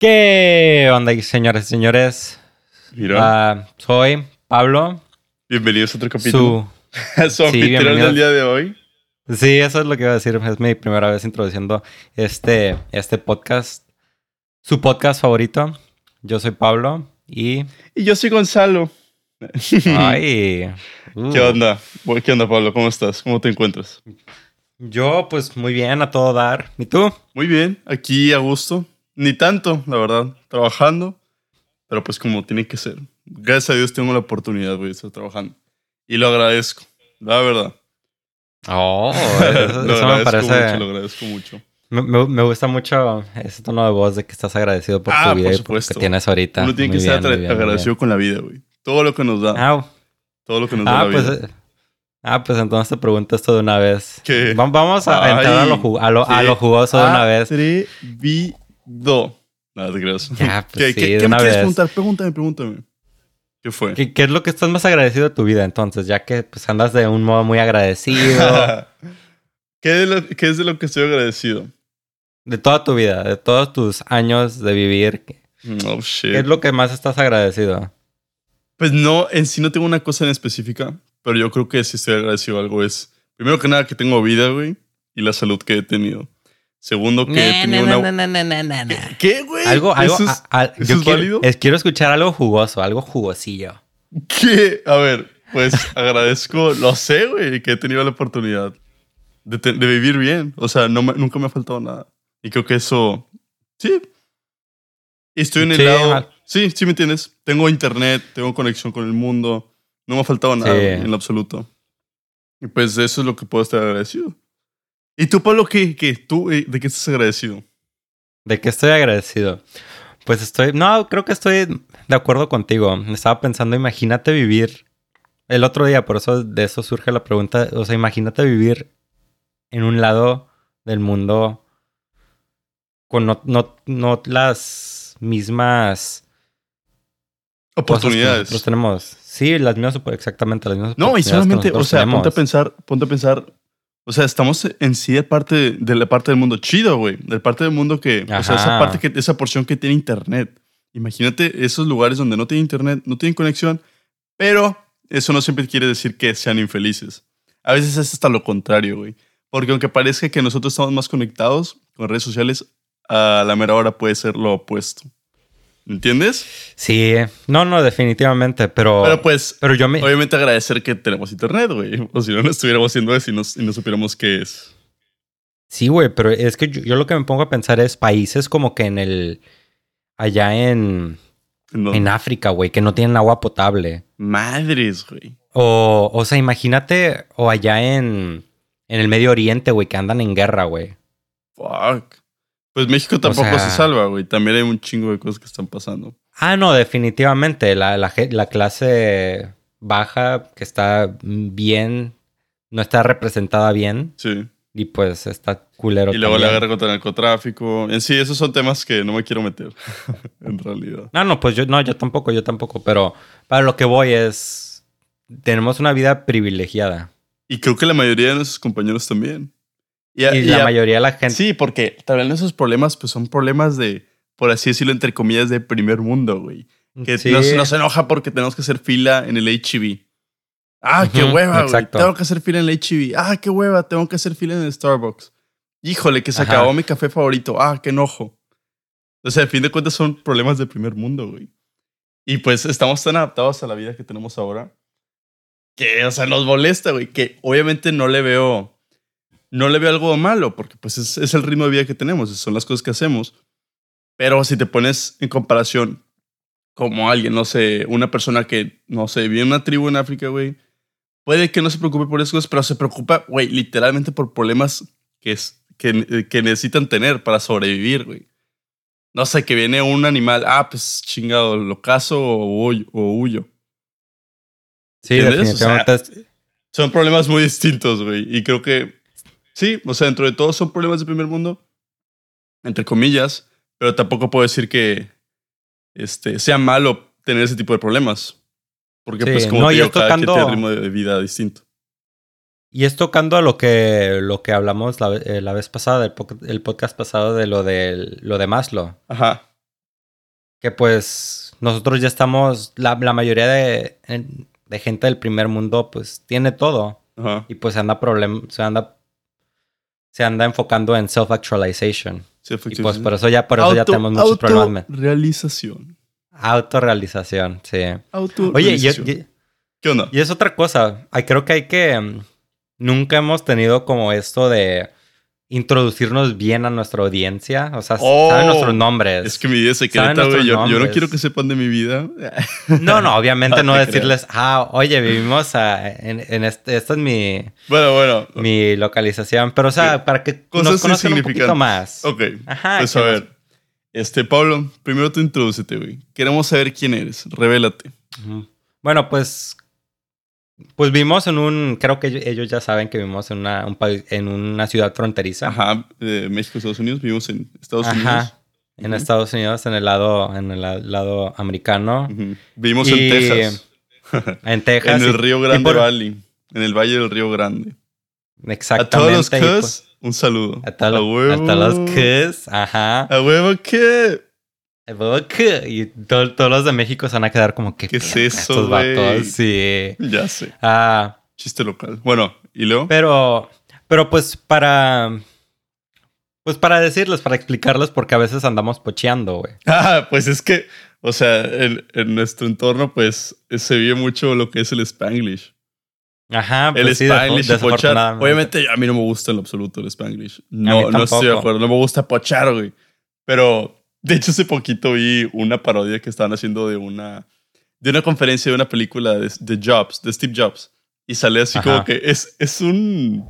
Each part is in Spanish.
¿Qué onda, señores y señores? Ah, soy Pablo. bienvenidos a otro capítulo. Su... Su bienvenidos. del día de hoy. Sí, eso es lo que iba a decir. Es mi primera vez introduciendo este, este podcast. Su podcast favorito. Yo soy Pablo y... Y yo soy Gonzalo. Ay... uh, ¿Qué onda? Bueno, ¿Qué onda, Pablo? ¿Cómo estás? ¿Cómo te encuentras? Yo, pues, muy bien, a todo dar. ¿Y tú? Muy bien, aquí a gusto. Ni tanto, la verdad. Trabajando. Pero pues como tiene que ser. Gracias a Dios tengo la oportunidad güey, de estar trabajando. Y lo agradezco. La verdad. Oh, eso, lo eso me agradezco parece... mucho, lo agradezco mucho. Me, me- me gusta mucho ese tono de voz de que estás agradecido por Ah, tu vida por y por lo que tienes ahorita. Uno tiene Muy que estar bien, agra- bien, agradecido con la vida, güey. Todo lo que nos da. Ah, Todo lo que nos da Ah, la pues, vida. eh, ah, pues entonces te pregunto esto de una vez. ¿Qué? Va- Vamos a entrar a lo, Ay, a lo, a lo jugoso de una vez. Atrevido. Nada, te creas. Ya, pues ¿Qué, sí, qué- qué me quieres preguntar? Pregúntame, pregúntame. ¿Qué fue? ¿Qué, qué es lo que estás más agradecido de tu vida entonces? Ya que pues andas de un modo muy agradecido. ¿Qué, de lo- qué es de lo que estoy agradecido? de toda tu vida, de todos tus años de vivir. ¿Qué Oh, shit. es lo que más estás agradecido? Pues no, en sí no tengo una cosa en específica, pero yo creo que si estoy agradecido a algo es, primero que nada, que tengo vida, güey, y la salud que he tenido. Segundo, que he tenido una... ¿Qué- ¿Qué, güey? Algo, algo, ¿Eso es- a- a- eso yo es quiero, válido? es- quiero escuchar algo jugoso, algo jugosillo. ¿Qué? A ver, pues agradezco, lo sé, güey, que he tenido la oportunidad de, te- de vivir bien. O sea, no me- nunca me ha faltado nada. Y creo que eso, sí. Estoy en el Sí, lado... mal. Sí, sí me entiendes. Tengo internet, tengo conexión con el mundo. No me ha faltado nada Sí. en lo absoluto. Y pues eso es lo que puedo estar agradecido. ¿Y tú, Pablo, qué? qué? ¿Tú eh, de qué estás agradecido? ¿De qué estoy agradecido? Pues estoy, no, creo que estoy de acuerdo contigo. Estaba pensando, imagínate vivir el otro día, por eso de eso surge la pregunta, o sea, imagínate vivir en un lado del mundo con no, no, no las mismas Oportunidades. nosotros tenemos. Sí, las mismas, exactamente, las mismas No, y solamente, o sea, ponte a pensar, ponte a pensar. O sea, estamos en sí de parte de la parte del mundo chido, güey. De parte del mundo que, o sea, esa Ajá. parte que, esa porción que tiene internet. Imagínate esos lugares donde no tiene internet, no tienen conexión, pero eso no siempre quiere decir que sean infelices. A veces es hasta lo contrario, güey. Porque aunque parezca que nosotros estamos más conectados con redes sociales, a la mera hora puede ser lo opuesto. ¿Entiendes? Sí, no, no, definitivamente, pero... Pero pues, pero yo me... Obviamente agradecer que tenemos internet, güey. O si no, no estuviéramos haciendo eso y no, y no supiéramos qué es. Sí, güey, pero es que yo, yo lo que me pongo a pensar es países como que en el... Allá en, No. en África, güey, que no tienen agua potable. Madres, güey. O, o sea, imagínate, o allá en, en el Medio Oriente, güey, que andan en guerra, güey. Fuck. Pues México tampoco sea- se salva, güey. También hay un chingo de cosas que están pasando. Ah, no, definitivamente. La, la, clase baja que está bien, no está representada bien. Sí. Y pues está culero. Y luego la también. guerra contra el narcotráfico. En sí, esos son temas que no me quiero meter. en realidad. No, no, pues yo, no, yo tampoco, yo tampoco. Pero para lo que voy es, tenemos una vida privilegiada. Y creo que la mayoría de nuestros compañeros también. Y, a- Y y la a- mayoría de la gente... Sí, porque también esos problemas, pues son problemas de, por así decirlo, entre comillas, de primer mundo, güey. Que Sí. nos, nos enoja porque tenemos que hacer fila en el HEB. Ah, qué hueva, güey. Tengo que hacer fila en el HEB. Ah, qué hueva, tengo que hacer fila en el Starbucks. Híjole, que se Ajá. acabó mi café favorito. Ah, qué enojo. O sea, al fin de cuentas son problemas de primer mundo, güey. Y pues estamos tan adaptados a la vida que tenemos ahora que, o sea, nos molesta, güey. Que obviamente no le veo, no le veo algo malo porque pues es, es el ritmo de vida que tenemos, son las cosas que hacemos. Pero si te pones en comparación como alguien, no sé, una persona que, no sé, vive en una tribu en África, güey, puede que no se preocupe por esas cosas, pero se preocupa, güey, literalmente por problemas que, es, que, que necesitan tener para sobrevivir, güey. No sé, que viene un animal, ah, pues chingado, lo caso o huyo. O huyo. Sí, ¿Entiendes? O sea, definitivamente. Son problemas muy distintos, güey. Y creo que sí, o sea, dentro de todo son problemas de primer mundo, entre comillas, pero tampoco puedo decir que este, sea malo tener ese tipo de problemas. Porque, Sí, pues, como no, te digo, cada quien tocando- tiene ritmo de vida distinto. Y es tocando a lo que, lo que hablamos la, eh, la vez pasada, el, el podcast pasado de lo de, lo de Maslow. Ajá. que pues nosotros ya estamos, la, la mayoría de, de, gente del primer mundo pues tiene todo. Ajá. Y pues anda, problem, se anda, se anda enfocando en self-actualization. Y pues por eso ya, por eso ya tenemos muchos problemas. Realización. Autorrealización, sí. Oye, ¿qué onda? Y es otra cosa. Creo que hay que. Mm, nunca hemos tenido como esto de introducirnos bien a nuestra audiencia. O sea, oh, saben nuestros nombres. Es que mi vida secreta, güey. Yo, yo, no quiero que sepan de mi vida. No, no, obviamente no decirles, ah, oye, vivimos en, en este, esta es mi. Bueno, bueno. Mi localización. Pero, o sea, para que nos conozcan un poquito más. Ok. Ajá. Pues a ver. Este, Pablo, primero tú introdúcete, güey. Queremos saber quién eres. Revélate. Bueno, pues pues vimos en un, creo que ellos ya saben que vivimos en una, un país, en una ciudad fronteriza. Ajá, de México, Estados Unidos, vivimos en Estados Ajá, En Estados Unidos, en el lado, en el lado americano. Vivimos en Texas. En Texas. en el Río Grande Valley. En el Valle del Río Grande. Exactamente. A todos los pues un saludo. A, todos los Cus, ajá. A huevo que. Y todos los de México se van a quedar como que. ¿Qué es eso, güey? Sí. Ya sé. Ah. Chiste local. Bueno, ¿y luego? Pero, pero pues para. Pues para decirles, para explicarles, porque a veces andamos pocheando, güey. Ah, pues es que, o sea, en, nuestro entorno, pues se vive mucho lo que es el Spanglish. Ajá, pues el sí, Spanglish y pochar. Obviamente, a mí no me gusta en lo absoluto el Spanglish. No, no estoy de acuerdo. No me gusta pochar, güey. Pero de hecho, hace poquito vi una parodia que estaban haciendo de una, de una conferencia de una película de, Jobs, de Steve Jobs. Y sale así como que es, es un,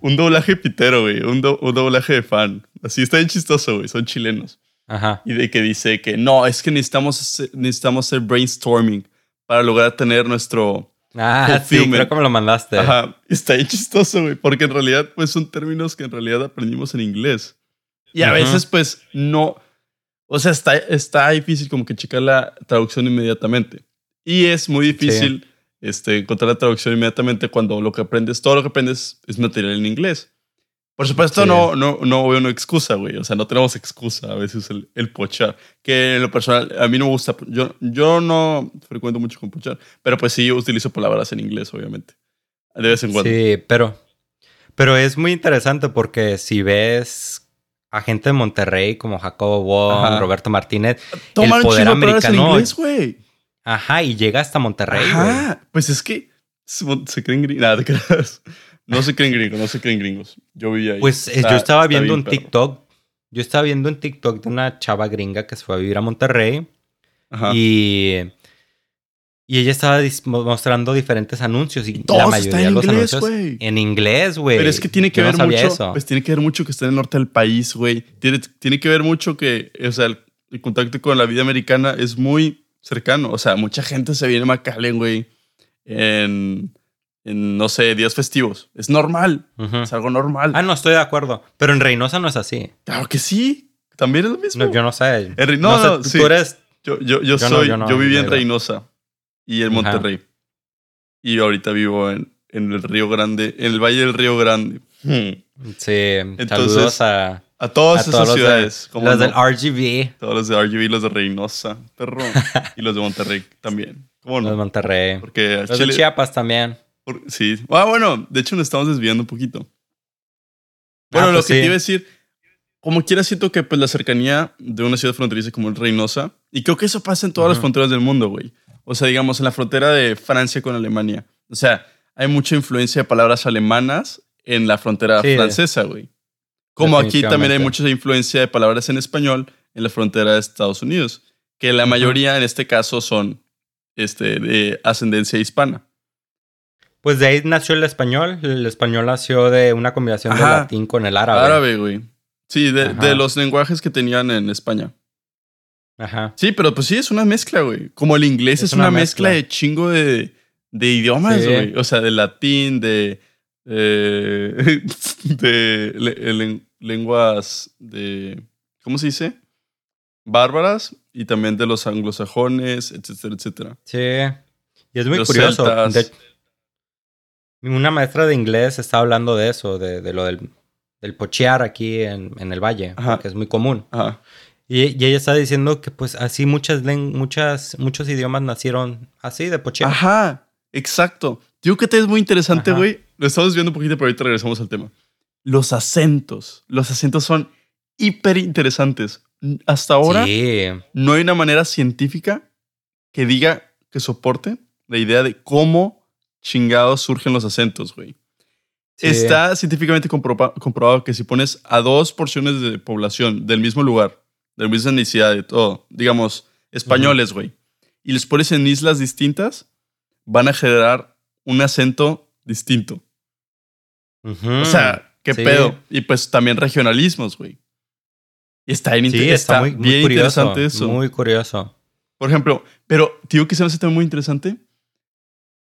un doblaje pitero, güey. Un, doblaje de fan. Así está bien chistoso, güey. Son chilenos. Ajá. Y de que dice que no, es que necesitamos, necesitamos hacer brainstorming para lograr tener nuestro. Ah, sí, creo que me lo mandaste. Ajá. Está bien chistoso, güey. Porque en realidad, pues son términos que en realidad aprendimos en inglés. Y a veces, pues, no o sea, está, está difícil como que checar la traducción inmediatamente. Y es muy difícil este, encontrar la traducción inmediatamente cuando lo que aprendes, todo lo que aprendes es material en inglés. Por supuesto, no, no, no veo una excusa, güey. O sea, no tenemos excusa a veces el, el, pochar. Que en lo personal, a mí no me gusta. Yo, yo no frecuento mucho con pochar, pero pues sí utilizo palabras en inglés, obviamente. De vez en cuando. Sí, pero, pero es muy interesante porque si ves a gente de Monterrey como Jacobo Wong, Roberto Martínez. Toma el poder americano. En inglés, güey. Ajá, y llega hasta Monterrey, Ajá, pues es que se creen gringos. Nada, te creas. No se creen gringos, no se creen gringos. Yo vi ahí. Pues yo estaba viendo un TikTok. Yo estaba viendo un TikTok de una chava gringa que se fue a vivir a Monterrey. Ajá. Y y ella estaba mostrando diferentes anuncios y la mayoría de los inglés, anuncios en inglés, güey. Pero es que tiene que ver mucho, pues tiene que ver mucho que está en el norte del país, güey. Tiene, tiene que ver mucho que, o sea, el, contacto con la vida americana es muy cercano. O sea, mucha gente se viene a McAllen, güey, en, en, no sé, días festivos. Es normal. Es algo normal. Ah, no, estoy de acuerdo. Pero en Reynosa no es así. Claro que sí. También es lo mismo. yo no sé. En Reynosa, no, tú eres... Yo, yo, yo, soy, yo viví en Reynosa y en Monterrey. Y ahorita vivo en, en, el Río Grande, en el Valle del Río Grande. Sí, Entonces, saludos a, a todas esas ciudades. Los, los del RGB. Todos los de RGB, los de Reynosa, perro. y los de Monterrey también. ¿Cómo no? Los de Monterrey. Porque los de Chiapas también. sí. Ah, bueno, de hecho nos estamos desviando un poquito. Bueno, ah, lo pues que te iba a decir, como quiera siento que pues la cercanía de una ciudad fronteriza como el Reynosa, y creo que eso pasa en todas las fronteras del mundo, güey. O sea, digamos, en la frontera de Francia con Alemania. O sea, hay mucha influencia de palabras alemanas en la frontera francesa, güey. Como aquí también hay mucha influencia de palabras en español en la frontera de Estados Unidos, que la mayoría en este caso son este, de ascendencia hispana. Pues de ahí nació el español. El español nació de una combinación de latín con el árabe. Árabe, güey. Sí, de, de, los lenguajes que tenían en España. Ajá. Sí, pero pues sí, es una mezcla, güey. Como el inglés es, una, mezcla. de chingo de, de idiomas, güey. O sea, de latín, de. Eh, de lenguas de. ¿Cómo se dice? Bárbaras y también de los anglosajones, etcétera, etcétera. Sí. Y es muy curioso. una maestra de inglés está hablando de eso, de, de lo del, del pochear aquí en, en el valle, que es muy común. Ajá. Y, y ella está diciendo que pues así muchas, muchas muchos idiomas nacieron así de pochero. Ajá, exacto. Digo que te es muy interesante, güey. Lo estamos viendo un poquito, pero ahorita regresamos al tema. Los acentos. Los acentos son hiper interesantes. Hasta ahora Sí. no hay una manera científica que diga que soporte la idea de cómo chingados surgen los acentos, güey. sí. Está científicamente comproba- comprobado que si pones a dos porciones de población del mismo lugar, de misma etnicidad, de todo, digamos, españoles, güey, y los pones en islas distintas, van a generar un acento distinto. O sea, ¿qué sí. pedo? Y pues también regionalismos, güey. Y está, bien, sí, está, está muy, muy bien curioso. interesante eso. Muy curioso. Por ejemplo, pero digo que se me hace también muy interesante.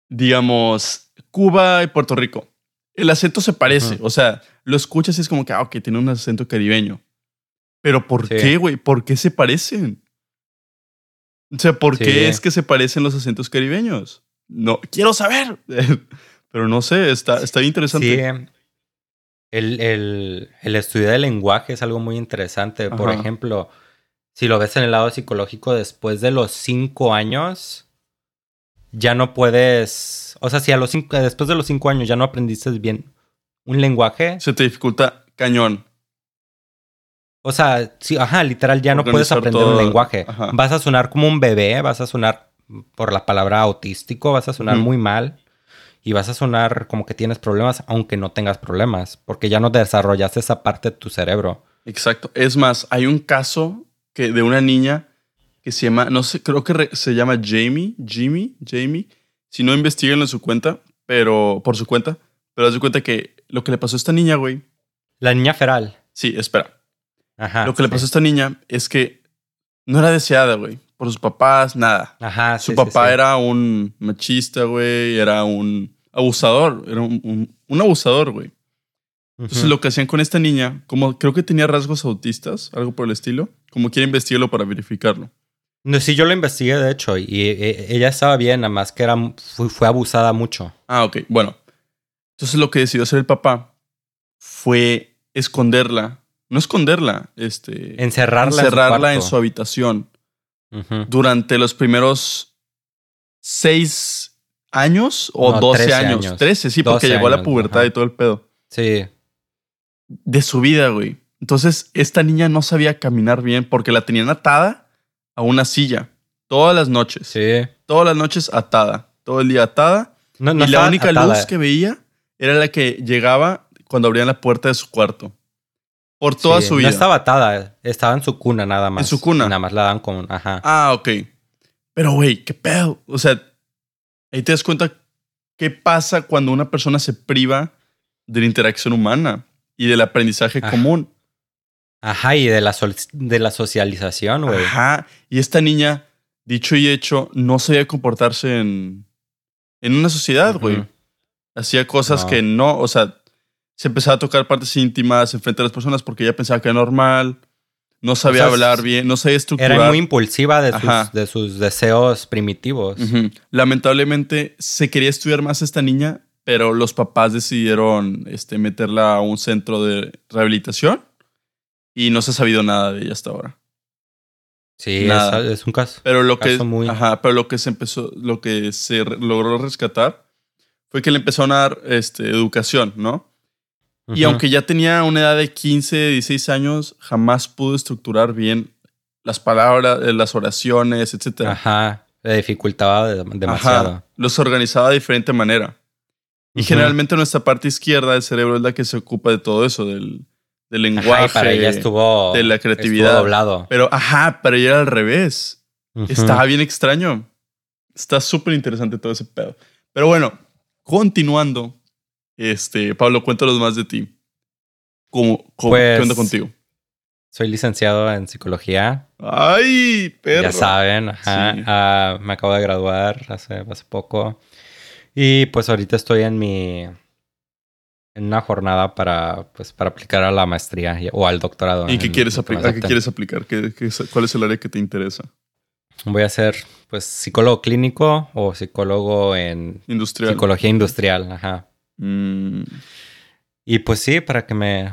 Digamos, Cuba y Puerto Rico. El acento se parece. O sea, lo escuchas y es como que, ah, ok, tiene un acento caribeño. Pero ¿por Sí. qué, güey? ¿Por qué se parecen? O sea, ¿por Sí. qué es que se parecen los acentos caribeños? No, quiero saber. Pero no sé, está, está bien interesante. Sí. El, el, el estudio del lenguaje es algo muy interesante. Por ejemplo, si lo ves en el lado psicológico, después de los cinco años, ya no puedes. O sea, si a los cinco, después de los cinco años ya no aprendiste bien un lenguaje, Se te dificulta cañón. O sea, sí, ajá, literal, ya no puedes aprender todo. un lenguaje. Ajá. Vas a sonar como un bebé, vas a sonar por la palabra autístico, vas a sonar muy mal. Y vas a sonar como que tienes problemas, aunque no tengas problemas, porque ya no desarrollaste esa parte de tu cerebro. Exacto. Es más, hay un caso que de una niña que se llama, no sé, creo que re- se llama Jamie, Jimmy, Jamie. Si no, investiguenlo en su cuenta, pero por su cuenta. Pero haz de cuenta que lo que le pasó a esta niña, güey. La niña feral. Sí, espera. Ajá. lo que le sí. pasó a esta niña es que no era deseada, güey. Por sus papás, nada. Ajá. Su sí, papá sí. era un machista, güey. Era un abusador. Era un, un- un abusador, güey. Entonces lo que hacían con esta niña, como creo que tenía rasgos autistas, algo por el estilo, como quiere investigarlo para verificarlo. No, sí, yo lo investigué, de hecho, y eh, ella estaba bien, nada más que era, fue, fue abusada mucho. Ah, ok, bueno. Entonces lo que decidió hacer el papá fue esconderla, no esconderla, este, Encerrarla, encerrarla en en su, habitación durante los primeros seis años o No, 12 13 años. años. 13, sí, porque 12 llegó a la pubertad ajá. y todo el pedo. Sí. De su vida, güey. Entonces, esta niña no sabía caminar bien porque la tenían atada a una silla todas las noches. Sí. Todas las noches atada. Todo el día atada. No, no y la única atada. luz que veía era la que llegaba cuando abrían la puerta de su cuarto. Por toda Sí, su vida. No estaba atada, estaba en su cuna nada más. su cuna. Nada más la dan con. Ajá. Ah, ok. Pero, güey, qué pedo. O sea, ahí te das cuenta qué pasa cuando una persona se priva de la interacción humana y del aprendizaje común. Ajá, y de la, de la socialización, güey. Ajá. Y esta niña, dicho y hecho, no sabía comportarse en, en una sociedad, güey. Hacía cosas No. que no, o sea, se empezaba a tocar partes íntimas en frente de las personas porque ella pensaba que era normal. No sabía sea, hablar bien, no sabía estructurar. Era muy impulsiva de sus, de sus deseos primitivos. Ujú. Lamentablemente se quería estudiar más esta niña, pero los papás decidieron este, meterla a un centro de rehabilitación y no se ha sabido nada de ella hasta ahora. Sí, es, es un caso. Pero lo que, Caso muy- ajá, pero lo que se empezó, lo que se logró rescatar fue que le empezaron a dar este, educación, ¿no? Y aunque ya tenía una edad de 15, 16 años, jamás pudo estructurar bien las palabras, eh, las oraciones, etc. Ajá. Le dificultaba de- demasiado. Ajá, los organizaba de diferente manera. Y Ujú. generalmente nuestra parte izquierda del cerebro es la que se ocupa de todo eso, del, del Ajá, lenguaje. y para ella estuvo. de la estuvo creatividad. doblado. Pero, ajá, pero ella era al revés. Estaba bien extraño. Está súper interesante todo ese pedo. Pero bueno, continuando, este, Pablo, cuéntanos más de ti. ¿Cómo, cómo- Pues, ¿Qué onda contigo? Soy licenciado en psicología. ¡Ay, perro! Ya saben, ajá. Sí. Ah, me acabo de graduar hace, hace poco. Y pues ahorita estoy en mi. En una jornada para, pues, para aplicar a la maestría o al doctorado. ¿Y qué en quieres, apli- a qué quieres aplicar? ¿Qué- ¿Cuál es el área que te interesa? Voy a ser, pues, psicólogo clínico o psicólogo en Industrial. psicología industrial, ajá. Mm, Y pues sí, para que me.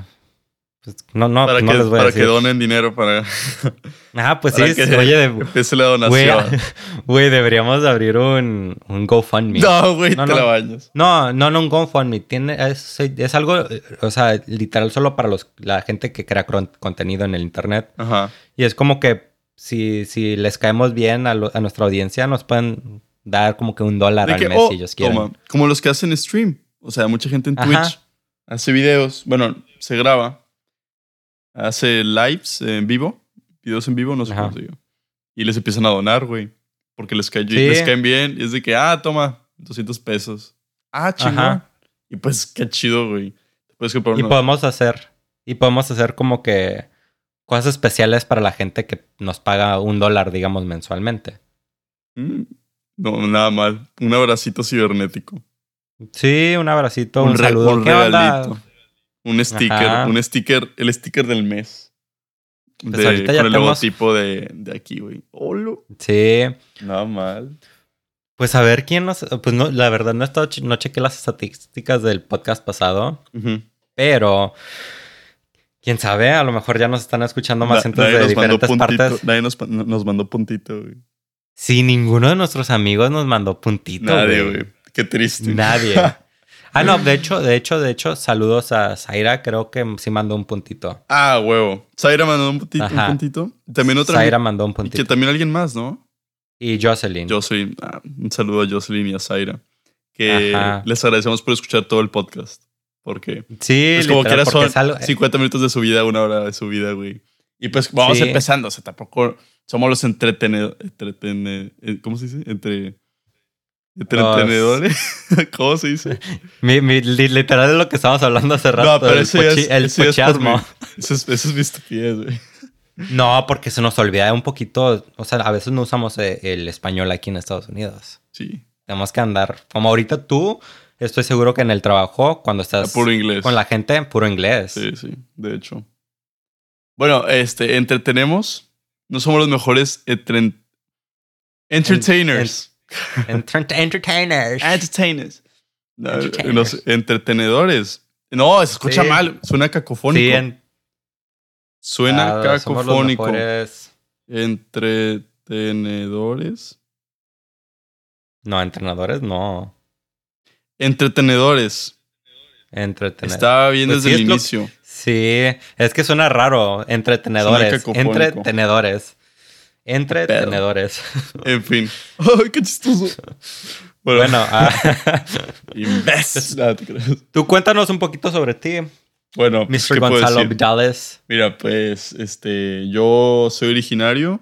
Pues, no, no, para no que, les voy a para decir. que donen dinero para, Ah, pues para sí, que oye, de- empiece la güey, donación. güey, deberíamos de abrir un, un GoFundMe. No, güey, No, te no. la bañas. No, no, no un GoFundMe. Tiene, es, es algo, o sea, literal solo para los, la gente que crea contenido en el internet. Ajá. Y es como que si, si les caemos bien a, lo- a nuestra audiencia, nos pueden dar como que un dólar De al que, mes oh, si ellos quieren. toma, como los que hacen stream. O sea, mucha gente en Ajá. Twitch hace videos. Bueno, se graba. Hace lives en vivo. Videos en vivo, no sé Ajá. cómo se diga. Y les empiezan a donar, güey. Porque les, cae- Sí. les caen bien. Y es de que, ah, toma, 200 pesos. Ah, chingón. Y pues, qué chido, güey. Y podemos hacer, y podemos hacer como que cosas especiales para la gente que nos paga un dólar, digamos, mensualmente. Mm, No, nada mal. Un abracito cibernético. Sí, un abracito, un, re- saludo. un regalito. Un sticker. Ajá. Un sticker. El sticker del mes. Pues De- ahorita con ya el tenemos- logotipo de, de aquí, güey. Olo. Sí. Nada mal. Pues a ver quién nos... Pues no, la verdad no he estado, no chequé las estadísticas del podcast pasado, pero... Quién sabe, a lo mejor ya nos están escuchando más gente de diferentes puntito. partes. Nadie nos, nos mandó puntito, güey. Sí, ninguno de nuestros amigos nos mandó puntito. Nadie, güey. Qué triste. Nadie. Ah, no, de hecho, de hecho, de hecho, saludos a Zaira, creo que sí mandó un puntito. ah, huevo. Zaira mandó un puntito. Un puntito. También otra. Zaira mandó un y que puntito. también alguien más, ¿no? Y Jocelyn. Yo soy. ah, un saludo a Jocelyn y a Zaira. Que Ajá. les agradecemos por escuchar todo el podcast. Porque sí, es como que literal, era porque son es algo- 50 minutos de su vida, una hora de su vida, güey. Y pues vamos Sí. empezando. O sea, tampoco somos los entretenedores. ¿Cómo se dice? Entre. Entretenedores. ¿Cómo se dice? Mi, mi- li- literal es lo que estábamos hablando hace rato. No, pero el eso es, el eso ya es por pochiasmo. mí. Eso es, eso es mi estupidez, güey. No, porque se nos olvida un poquito. O sea, a veces no usamos eh, el español aquí en Estados Unidos. Sí. Tenemos que andar. Como ahorita tú, estoy seguro que en el trabajo, cuando estás Puro inglés. con la gente, puro inglés. Sí, sí, de hecho. Bueno, este, entretenemos. No somos los mejores entren- entertainers. Enter- entertainers. entertainers. No, Entertainers. los entretenedores. No, se escucha Sí. mal. Suena cacofónico. Sí, en- Suena ah, cacofónico. Entretenedores. No, entrenadores, no. Entretenedores. Entretenedores. Estaba bien Pues desde sí, el lo- inicio. Sí, es que suena raro. Entretenedores. cacofónico. Entretenedores. Entretenedores. En fin. Ay, qué chistoso. Bueno, Bueno, ah. No, tú cuéntanos un poquito sobre ti, Bueno, pues, Mr. ¿qué puedo Gonzalo? Vidales. Mira, pues, este, yo soy originario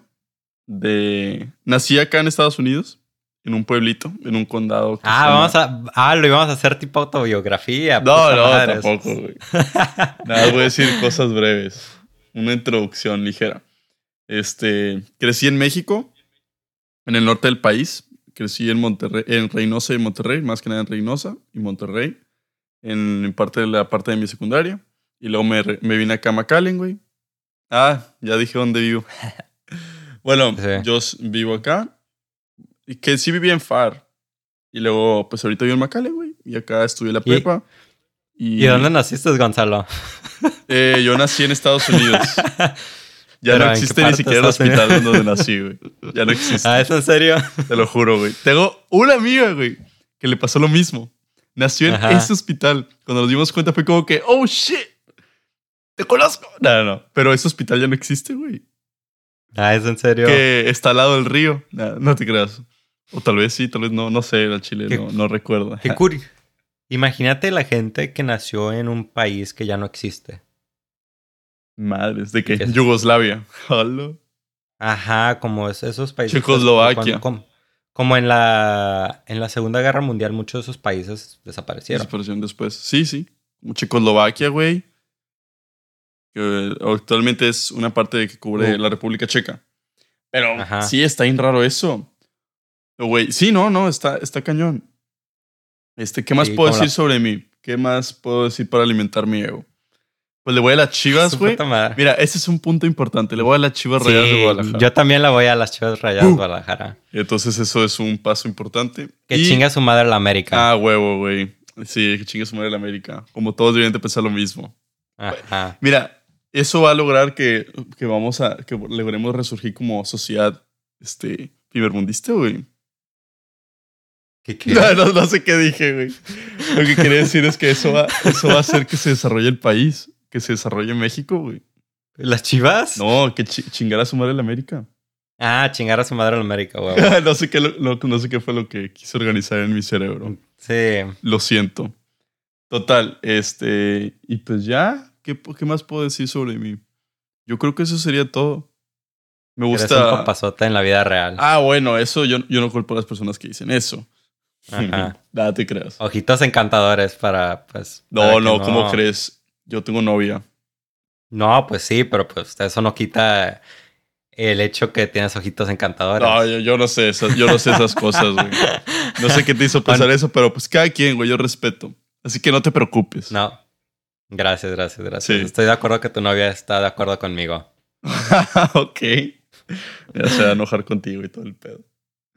de... Nací acá en Estados Unidos, en un pueblito, en un condado. que Ah, vamos llama- a. Ah, lo íbamos a hacer tipo autobiografía. No, no, madre. tampoco, güey. Nada, voy a decir cosas breves. Una introducción ligera. Este, crecí en México, en el norte del país. Crecí en Monterrey, en Reynosa y Monterrey, más que nada en Reynosa y Monterrey, en, en parte de la parte de mi secundaria. Y luego me, me vine acá a McAllen, güey. Ah, ya dije dónde vivo. bueno, Sí. yo vivo acá. Y que sí viví en FAR. Y luego, pues ahorita vivo en McAllen, güey. Y acá estudié la ¿Y- prepa. ¿Y dónde naciste, Gonzalo? Eh, yo nací en Estados Unidos. Ya ¿Pero no existe ni siquiera el hospital donde nací, güey. Ya no existe. Ah, ¿es en serio? Te lo juro, güey. Tengo una amiga, güey, que le pasó lo mismo. Nació en Ajá. ese hospital. Cuando nos dimos cuenta fue como que, oh shit, te conozco. No, no, no. Pero ese hospital ya no existe, güey. Ah, ¿es en serio? Que está al lado del río. No, no te creas. O tal vez sí, tal vez no. No sé, el chile Qué- no, no recuerdo. Qué curi- Imagínate la gente que nació en un país que ya no existe. Madres, ¿de qué? ¿Qué es? Yugoslavia. Hola. Ajá, como es- esos países. Checoslovaquia. Como, como en la en la Segunda Guerra Mundial, muchos de esos países desaparecieron. Desaparecieron después. Sí, sí. Como Checoslovaquia, güey. Que actualmente es una parte que cubre Uh. la República Checa. Pero Ajá. sí, está bien raro eso. Güey, sí, no, no, está, está cañón. Este, ¿qué más Sí, puedo como decir la- sobre mí? ¿Qué más puedo decir para alimentar mi ego? Pues le voy a las chivas, güey. Mira, ese es un punto importante. Le voy a las chivas rayadas de Sí, Guadalajara. yo también la voy a las Chivas Rayadas de Uh. Guadalajara. Entonces, eso es un paso importante. Que Y- chinga su madre la América. Ah, huevo, güey. Sí, que chingue su madre la América. Como todos deberían de pensar lo mismo. Ajá. Mira, eso va a lograr que, que vamos a, que logremos resurgir como sociedad, este, primermundista, güey. ¿Qué, qué? No, no, no sé qué dije, güey. Lo que quería decir es que eso va, eso va a hacer que se desarrolle el país, que se desarrolle México, güey. ¿Las chivas? No, que chi- chingar a su madre la América. Ah, chingar a su madre en América, güey. no, sé qué, lo- no sé qué fue lo que quise organizar en mi cerebro. Sí. Lo siento. Total, este. Y pues ya, ¿qué, qué más puedo decir sobre mí? Yo creo que eso sería todo. Me Eres un gusta. papazote en la vida real. Ah, bueno, eso yo, yo no culpo a las personas que dicen eso. Ajá. Nada te creas. Ojitos encantadores para, pues... No, para no, ¿cómo crees? Yo tengo novia. No, pues sí, pero pues eso no quita el hecho que tienes ojitos encantadores. No, yo, yo no sé esas, yo no sé esas cosas, güey. No sé qué te hizo pensar eso, pero pues cada quien, güey, yo respeto. Así que no te preocupes. No. Gracias, gracias, gracias. Sí. Estoy de acuerdo que tu novia está de acuerdo conmigo. ok. Ya se va a enojar contigo y todo el pedo.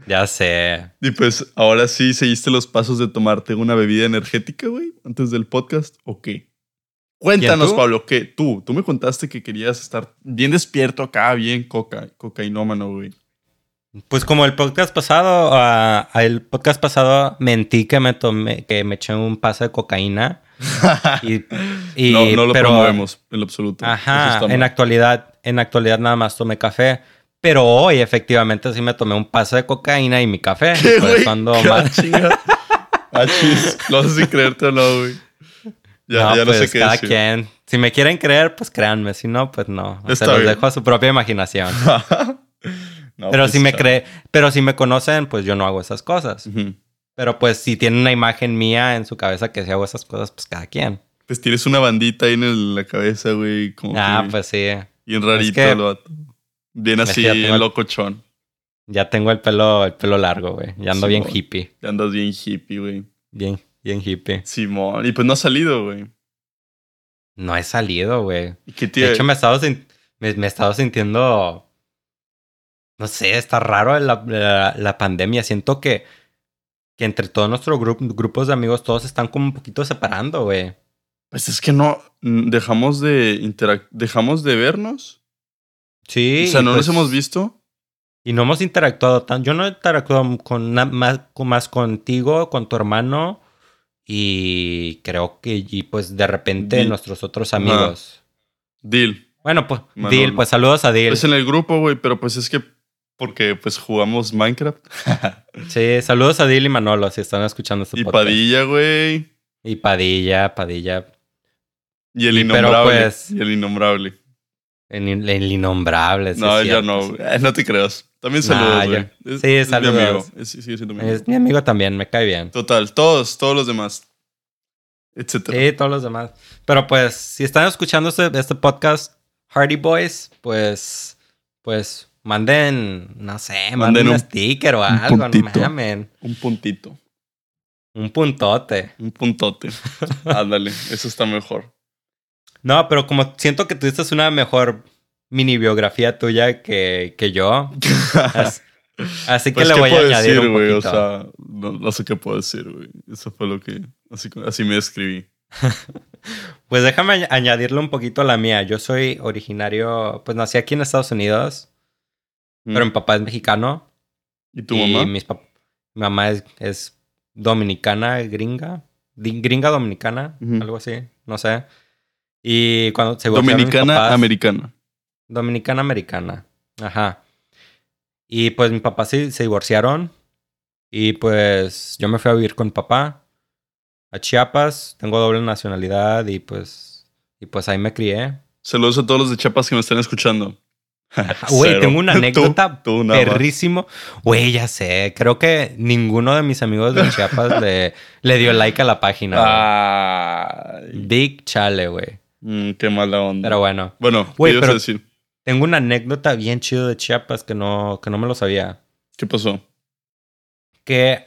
Ya sé. Y pues ahora sí seguiste los pasos de tomarte una bebida energética, güey, antes del podcast, ¿o qué? Cuéntanos? Pablo, ¿qué? Tú, tú me contaste que querías estar bien despierto acá, bien coca, cocainómano, güey. Pues como el podcast pasado, ah, el podcast pasado mentí que me tomé, que me eché un paso de cocaína. Y, y- no, no lo pero- promovemos en lo absoluto. Ajá, en actualidad, en actualidad nada más tomé café. Pero hoy efectivamente sí me tomé un paso de cocaína y mi café. ¿Qué, chinga? Ah. No sé si creerte o no, güey. Ya no, ya no pues sé qué cada decir. quien. Si me quieren creer, pues créanme. Si no, pues no. Se los bien. dejo a su propia imaginación. No, pero pues, si me cree, pero si me conocen, pues yo no hago esas cosas. Pero pues si tienen una imagen mía en su cabeza que si hago esas cosas, pues cada quien. Pues tienes una bandita ahí en el- la cabeza, güey. Como Ah, que pues sí. bien rarito que-. Bien Es que así, bien locochón. Ya tengo el pelo, el pelo largo, güey. Ya ando bien hippie. Ya andas bien hippie, güey. Bien, bien hippie. Simón. Y pues no ha salido, güey. No he salido, güey. ¿Y qué De hecho, me he estado, me, me he estado sintiendo. No sé, está raro la, la- la pandemia. Siento que, que entre todos nuestros gru- grupos de amigos, todos están como un poquito separando, güey. Pues es que no. Dejamos de interac- Dejamos de vernos. Sí. o sea, no pues- nos hemos visto. Y no hemos interactuado tan. Yo no he interactuado con más, con- más contigo, con tu hermano. Y creo que y pues de repente nuestros otros amigos. Deal. Bueno, pues, Manolo. Dil, pues saludos a Dil. Pues en el grupo, güey. Pero pues es que. Porque pues jugamos Minecraft. Sí, saludos a Dil y Manolo si están escuchando este y podcast. Padilla, güey. Y Padilla, Padilla. Y el Y pero, innombrable. pues, Y el innombrable. El, el innombrable. sí no, ya no. Eh, No te creas. También Nah, saludos, güey. Es- Sí, es mi saludos. amigo. Es- sigue siendo mi amigo. Es mi amigo también, me cae bien. Total, todos, todos los demás. Etcétera. Sí, todos los demás. Pero pues, si están escuchando este, este podcast, Hardy Boys, pues, pues, manden, no sé, manden, Manden un, un- sticker o algo, no puntito. mamen. Un puntito. Un puntote. Un puntote. Ándale, eso está mejor. No, pero como siento que tuviste una mejor mini biografía tuya que, que yo, as- así que Pues, le ¿qué voy a añadir decir, un poquito. O sea, no, no sé qué puedo decir, güey. Eso fue lo que. Así, así me describí. Pues déjame añ- añadirle un poquito a la mía. Yo soy originario, pues nací aquí en Estados Unidos, pero mi papá es mexicano. Mm. ¿Y tu y mamá? mis pap- mi mamá es, es dominicana, gringa. Gringa dominicana, algo así, no sé. Y cuando se Dominicana, americana. Dominicana americana. Ajá. Y pues mis papás se, se divorciaron. Y pues yo me fui a vivir con mi papá a Chiapas. Tengo doble nacionalidad y pues, y pues ahí me crié. Saludos a todos los de Chiapas que me están escuchando. Güey, tengo una anécdota tú perrísimo. Güey, ya sé. Creo que ninguno de mis amigos de Chiapas le, le dio like a la página. Ay, Big chale, güey. mm, qué mala onda. Pero bueno. bueno, ¿qué Güey, ibas a pero- decir? Tengo una anécdota bien chido de Chiapas que no, que no me lo sabía. ¿Qué pasó? que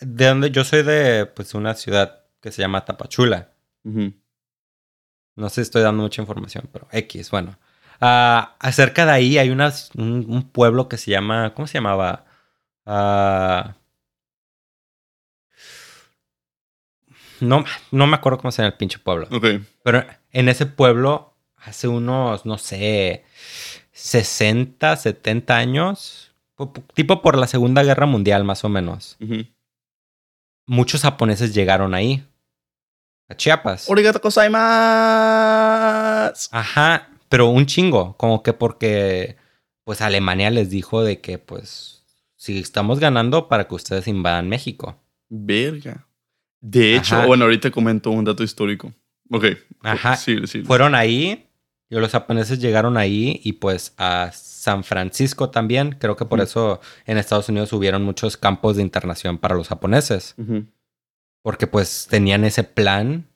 de donde yo soy de pues una ciudad que se llama Tapachula. No sé si estoy dando mucha información, pero X, bueno. Ah, acerca de ahí hay unas, un, un pueblo que se llama, ¿cómo se llamaba? Ah, no, no me acuerdo cómo se llama el pinche pueblo. Ok. Pero en ese pueblo hace unos, no sé, 60, 70 años, po- po- tipo por la Segunda Guerra Mundial más o menos. Muchos japoneses llegaron ahí, a Chiapas. Origato gozaimasu. Ajá, pero un chingo, como que porque pues Alemania les dijo de que pues si estamos ganando para que ustedes invadan México. Verga. De hecho, Ajá. bueno, ahorita comento un dato histórico. Ok. Ajá. Sí, sí. Fueron ahí, los japoneses llegaron ahí y pues a San Francisco también. Creo que por eso en Estados Unidos hubieron muchos campos de internación para los japoneses, porque pues tenían ese plan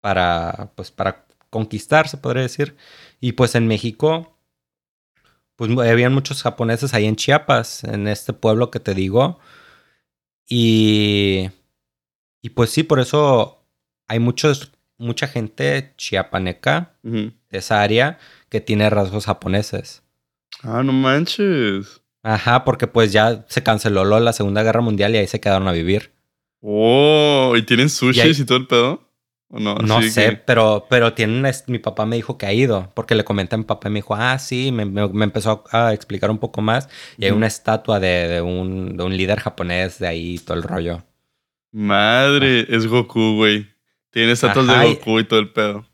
para pues para conquistar, se podría decir. Y pues en México pues habían muchos japoneses ahí en Chiapas, en este pueblo que te digo. Y y pues sí, por eso hay muchos mucha gente chiapaneca esa área que tiene rasgos japoneses. Ah, no manches. Ajá, porque pues ya se canceló la Segunda Guerra Mundial y ahí se quedaron a vivir. Oh, ¿y tienen sushis Y todo el pedo? ¿O no? Sé, que- pero, pero tienen, mi papá me dijo que ha ido, porque le comenté a mi papá y me dijo, ah, sí, me, me- me empezó a, explicar un poco más y hay una estatua de, de un, de un líder japonés de ahí, todo el rollo. Madre, es Goku, güey. Tiene estatuas Ajá, de Goku y todo el pedo.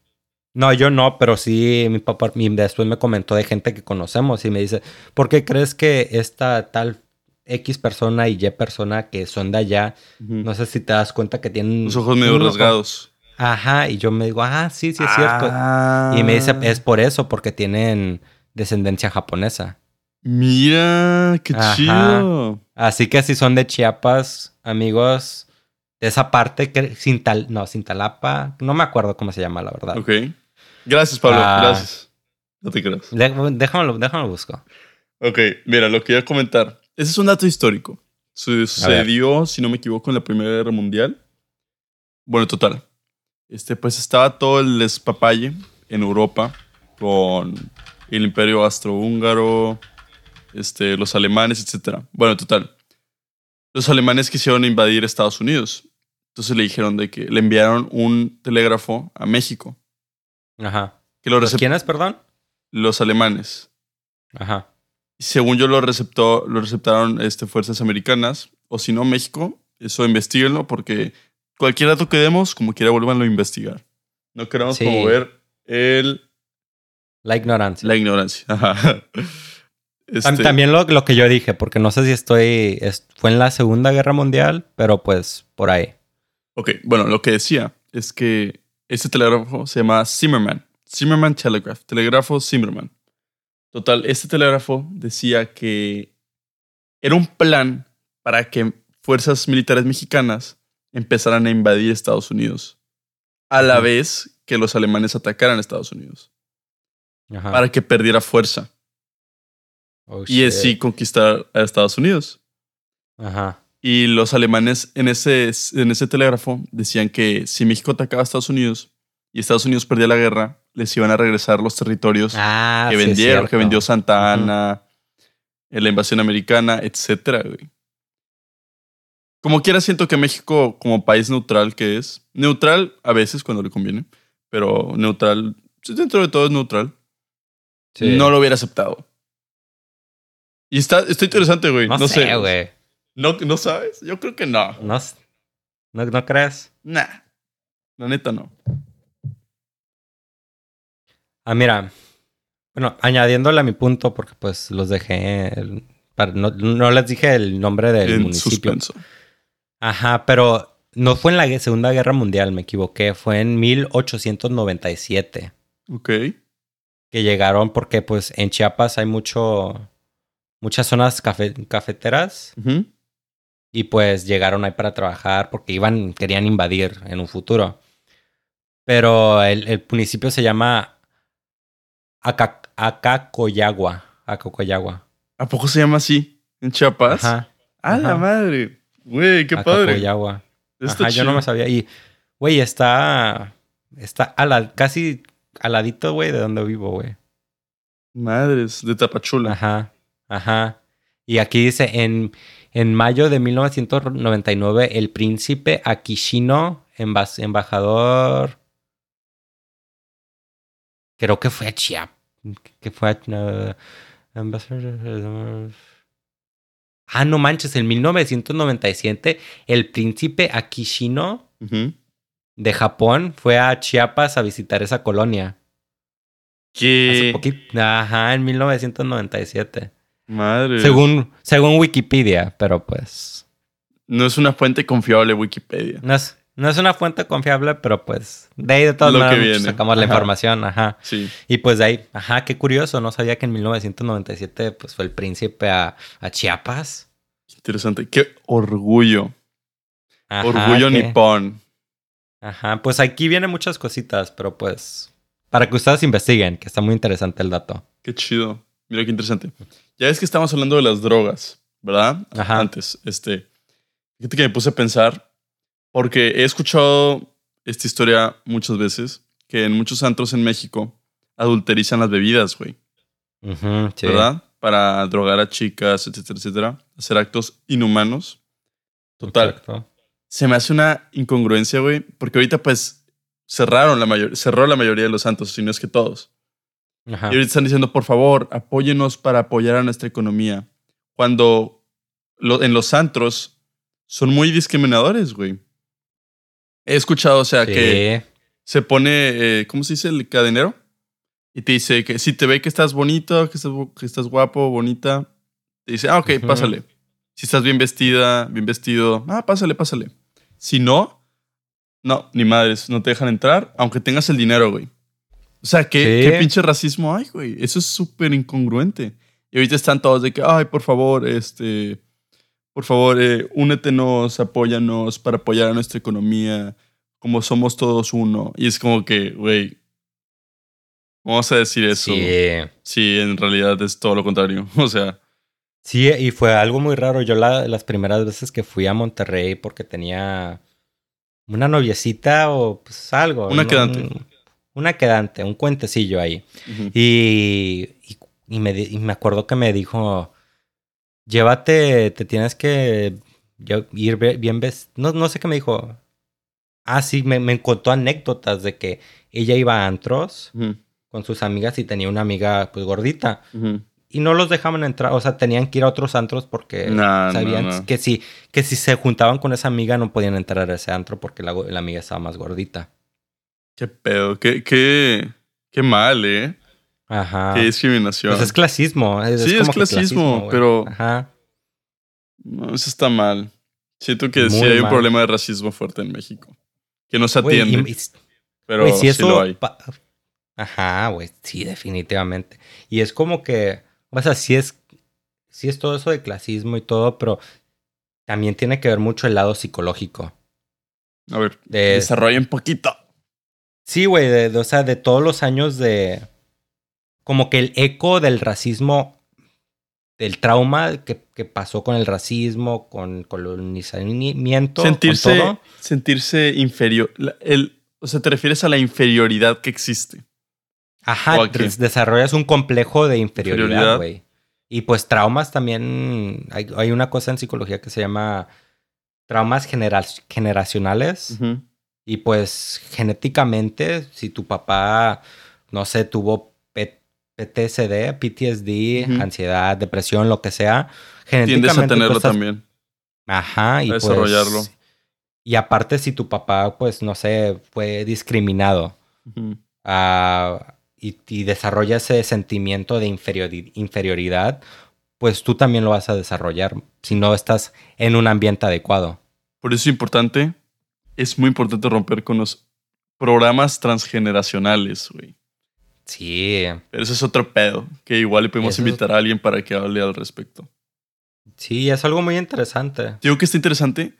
No, yo no, pero sí, mi papá mi- después me comentó de gente que conocemos y me dice, ¿por qué crees que esta tal X persona y Y persona que son de allá, no sé si te das cuenta que tienen... Los ojos medio rasgados. Ajá, y yo me digo, ah, sí, sí es cierto. Ah. Y me dice, es por eso, porque tienen descendencia japonesa. Mira, qué Ajá. chido. Así que si son de Chiapas, amigos, de esa parte, que Cintal, no, Cintalapa, no me acuerdo cómo se llama, la verdad. Ok. Gracias, Pablo. Ah. Gracias. No te creas. Dé- Déjamelo, déjamelo busco. Ok, mira, lo que iba a comentar. Ese es un dato histórico. Su- Sucedió, si no me equivoco, en la Primera Guerra Mundial. Bueno, total. Este, pues estaba todo el despapalle en Europa con el Imperio Austrohúngaro, este, los alemanes, etc. Bueno, total. Los alemanes quisieron invadir Estados Unidos. Entonces le dijeron de que le enviaron un telégrafo a México. Ajá. Que lo ¿Los quiénes, perdón? los alemanes. Ajá. Según yo lo receptó, lo receptaron este, fuerzas americanas, o si no, México. Eso investiguenlo porque cualquier dato que demos, como quiera, vuelvanlo a investigar. No queremos Sí. promover el, La ignorancia. la ignorancia. Ajá. Este, También lo, lo que yo dije, porque no sé si estoy. es- fue en la Segunda Guerra Mundial, pero pues por ahí. Ok, bueno, lo que decía es que este telégrafo se llama Zimmerman. Zimmerman Telegraph. Telégrafo Zimmerman. Total, este telégrafo decía que era un plan para que fuerzas militares mexicanas empezaran a invadir Estados Unidos. A la vez que los alemanes atacaran a Estados Unidos. Ajá. Para que perdiera fuerza. Oh, Y así conquistar a Estados Unidos. Ajá. Y los alemanes en ese, en ese telégrafo decían que si México atacaba a Estados Unidos y Estados Unidos perdía la guerra, les iban a regresar los territorios Ah, que sí vendieron, que vendió Santa Ana, en la invasión americana, etcétera, güey. Como quiera, siento que México, como país neutral que es, neutral a veces cuando le conviene, pero neutral, sí, dentro de todo es neutral, Sí. no lo hubiera aceptado. Y está, está interesante, güey. No, No, sé, güey. ¿No, ¿No sabes? Yo creo que no. No, no, ¿no crees? Nah. La neta no. Ah, mira. Bueno, añadiéndole a mi punto, porque pues los dejé. el- para- no, no les dije el nombre del en municipio. suspenso. Ajá, pero no fue en la Segunda Guerra Mundial, me equivoqué. Fue en 1897 Ok. que llegaron, porque pues en Chiapas hay mucho. Muchas zonas cafe- cafeteras Ujú. Y pues llegaron ahí para trabajar porque iban, querían invadir en un futuro. Pero el, el municipio se llama Aca- Acacoyagua. Acacoyagua. ¿A poco se llama así? ¿En Chiapas? Ajá. ¡A la ajá. madre! Güey, qué padre. Acacoyagua. Ajá, yo no me sabía. Y, güey, está. Está a la, casi al ladito, güey, de donde vivo, güey. Madres, de Tapachula. Ajá. Ajá. Y aquí dice: en, en mayo de 1999, el príncipe Akishino, embajador. creo que fue a Chiapas, que fue a... uh, ah, no manches, en 1997 el príncipe Akishino de Japón fue a Chiapas a visitar esa colonia. Hace ¿Qué? poquito. Ajá, en 1997. Madre. Según, según Wikipedia, pero pues. No es una fuente confiable Wikipedia. No es, no es una fuente confiable, pero pues. De ahí de todas maneras sacamos la información, ajá. Sí. Y pues de ahí, ajá, qué curioso. No sabía que en 1997 pues fue el príncipe a, a Chiapas. Interesante. Qué orgullo. Ajá, orgullo que- nipón. Ajá, pues aquí vienen muchas cositas, pero pues. Para que ustedes investiguen, que está muy interesante el dato. Qué chido. Mira qué interesante. Ya ves que estamos hablando de las drogas, ¿verdad? Ajá. Antes, este. Fíjate que me puse a pensar, porque he escuchado esta historia muchas veces, que en muchos antros en México adulterizan las bebidas, güey, Ujú, sí. ¿verdad? Para drogar a chicas, etcétera, etcétera. Hacer actos inhumanos. Total. Exacto. Se me hace una incongruencia, güey, porque ahorita pues cerraron la mayor, cerró la mayoría de los santos, si no es que todos. Ajá. Y ahorita están diciendo, por favor, apóyenos para apoyar a nuestra economía. Cuando lo- en los antros son muy discriminadores, güey. He escuchado, o sea, Sí. que se pone, eh, ¿cómo se dice? El cadenero. Y te dice que si te ve que estás bonito, que estás, bu- que estás guapo, bonita, te dice, ah, ok, Ujú. pásale. Si estás bien vestida, bien vestido, ah, pásale, pásale. Si no, no, ni madres, no te dejan entrar, aunque tengas el dinero, güey. O sea, ¿qué, Sí. qué pinche racismo hay, güey? Eso es súper incongruente. Y ahorita están todos de que, ay, por favor, este, por favor, eh, únetenos, apóyanos para apoyar a nuestra economía, como somos todos uno. Y es como que, güey, vamos a decir eso. Sí. Sí, en realidad es todo lo contrario. O sea, Sí, y fue algo muy raro. Yo la- las primeras veces que fui a Monterrey porque tenía una noviecita o pues algo. Una ¿no? quedante. Un- una quedante, un cuentecillo ahí. Y, y, y me, y me acuerdo que me dijo, llévate, te tienes que ir bien vestido. No, no sé qué me dijo. Ah, sí, me, me contó anécdotas de que ella iba a antros con sus amigas y tenía una amiga pues gordita y no los dejaban entrar, o sea, tenían que ir a otros antros porque sabían no. que si que si se juntaban con esa amiga no podían entrar a ese antro porque la, la amiga estaba más gordita. Qué pedo, qué, qué, qué mal, ¿eh? Ajá. Qué discriminación. Pues es clasismo. Es, Sí, es como clasismo, pero- Ajá. No, eso está mal. Siento que sí Muy hay un problema de racismo fuerte en México. Que no se atiende, y- pero si sí eso lo hay. Ajá, güey, sí, definitivamente. Y es como que, o sea, sí es, sí es todo eso de clasismo y todo, pero también tiene que ver mucho el lado psicológico. A ver, De, desarrolla un poquito. Sí, güey, de, de- o sea, de todos los años de... Como que el eco del racismo, del trauma que, que pasó con el racismo, con colonizamiento, con Sentirse, todo. sentirse inferior. La- El, o sea, te refieres a la inferioridad que existe. Ajá, desarrollas un complejo de inferioridad, güey. Y pues traumas también, hay, hay una cosa en psicología que se llama traumas genera- generacionales. Ujú. Y pues genéticamente, si tu papá, no sé, tuvo P- PTSD, PTSD, ansiedad, depresión, lo que sea, genéticamente Tiendes a tenerlo estás- también. Ajá, y a pues, desarrollarlo. Y aparte, si tu papá, pues, no sé, fue discriminado ah, y, y desarrolla ese sentimiento de inferiori- inferioridad, pues tú también lo vas a desarrollar si no estás en un ambiente adecuado. Por eso es importante, es muy importante romper con los programas transgeneracionales, güey. Sí, Pero eso es otro pedo, que igual le podemos Eso invitar a alguien para que hable al respecto. sí, es algo muy interesante. Digo que está interesante.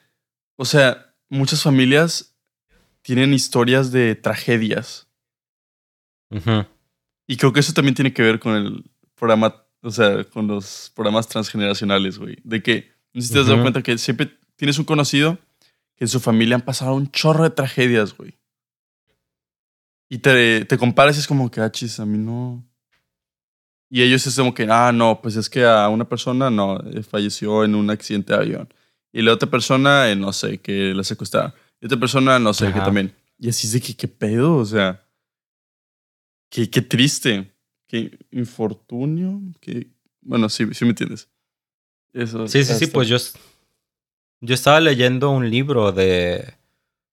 O sea, muchas familias tienen historias de tragedias. Ujú. Y creo que eso también tiene que ver con el programa, o sea, con los programas transgeneracionales, güey. De que, no sé si te has dado cuenta que siempre tienes un conocido en su familia han pasado un chorro de tragedias, güey. Y te, te comparas y es como que, ah, chis, a mí no. Y ellos es como que, ah, no, pues es que a una persona no, eh, falleció en un accidente de avión. Y la otra persona, eh, no sé, que la secuestraron. Y otra persona, no sé, que Ajá. también. Y así es de que, ¿qué pedo? O sea, Qué, qué triste. Qué infortunio. Qué... Bueno, sí, sí me entiendes. Eso, Sí, sí, sí, pues yo, yo estaba leyendo un libro de...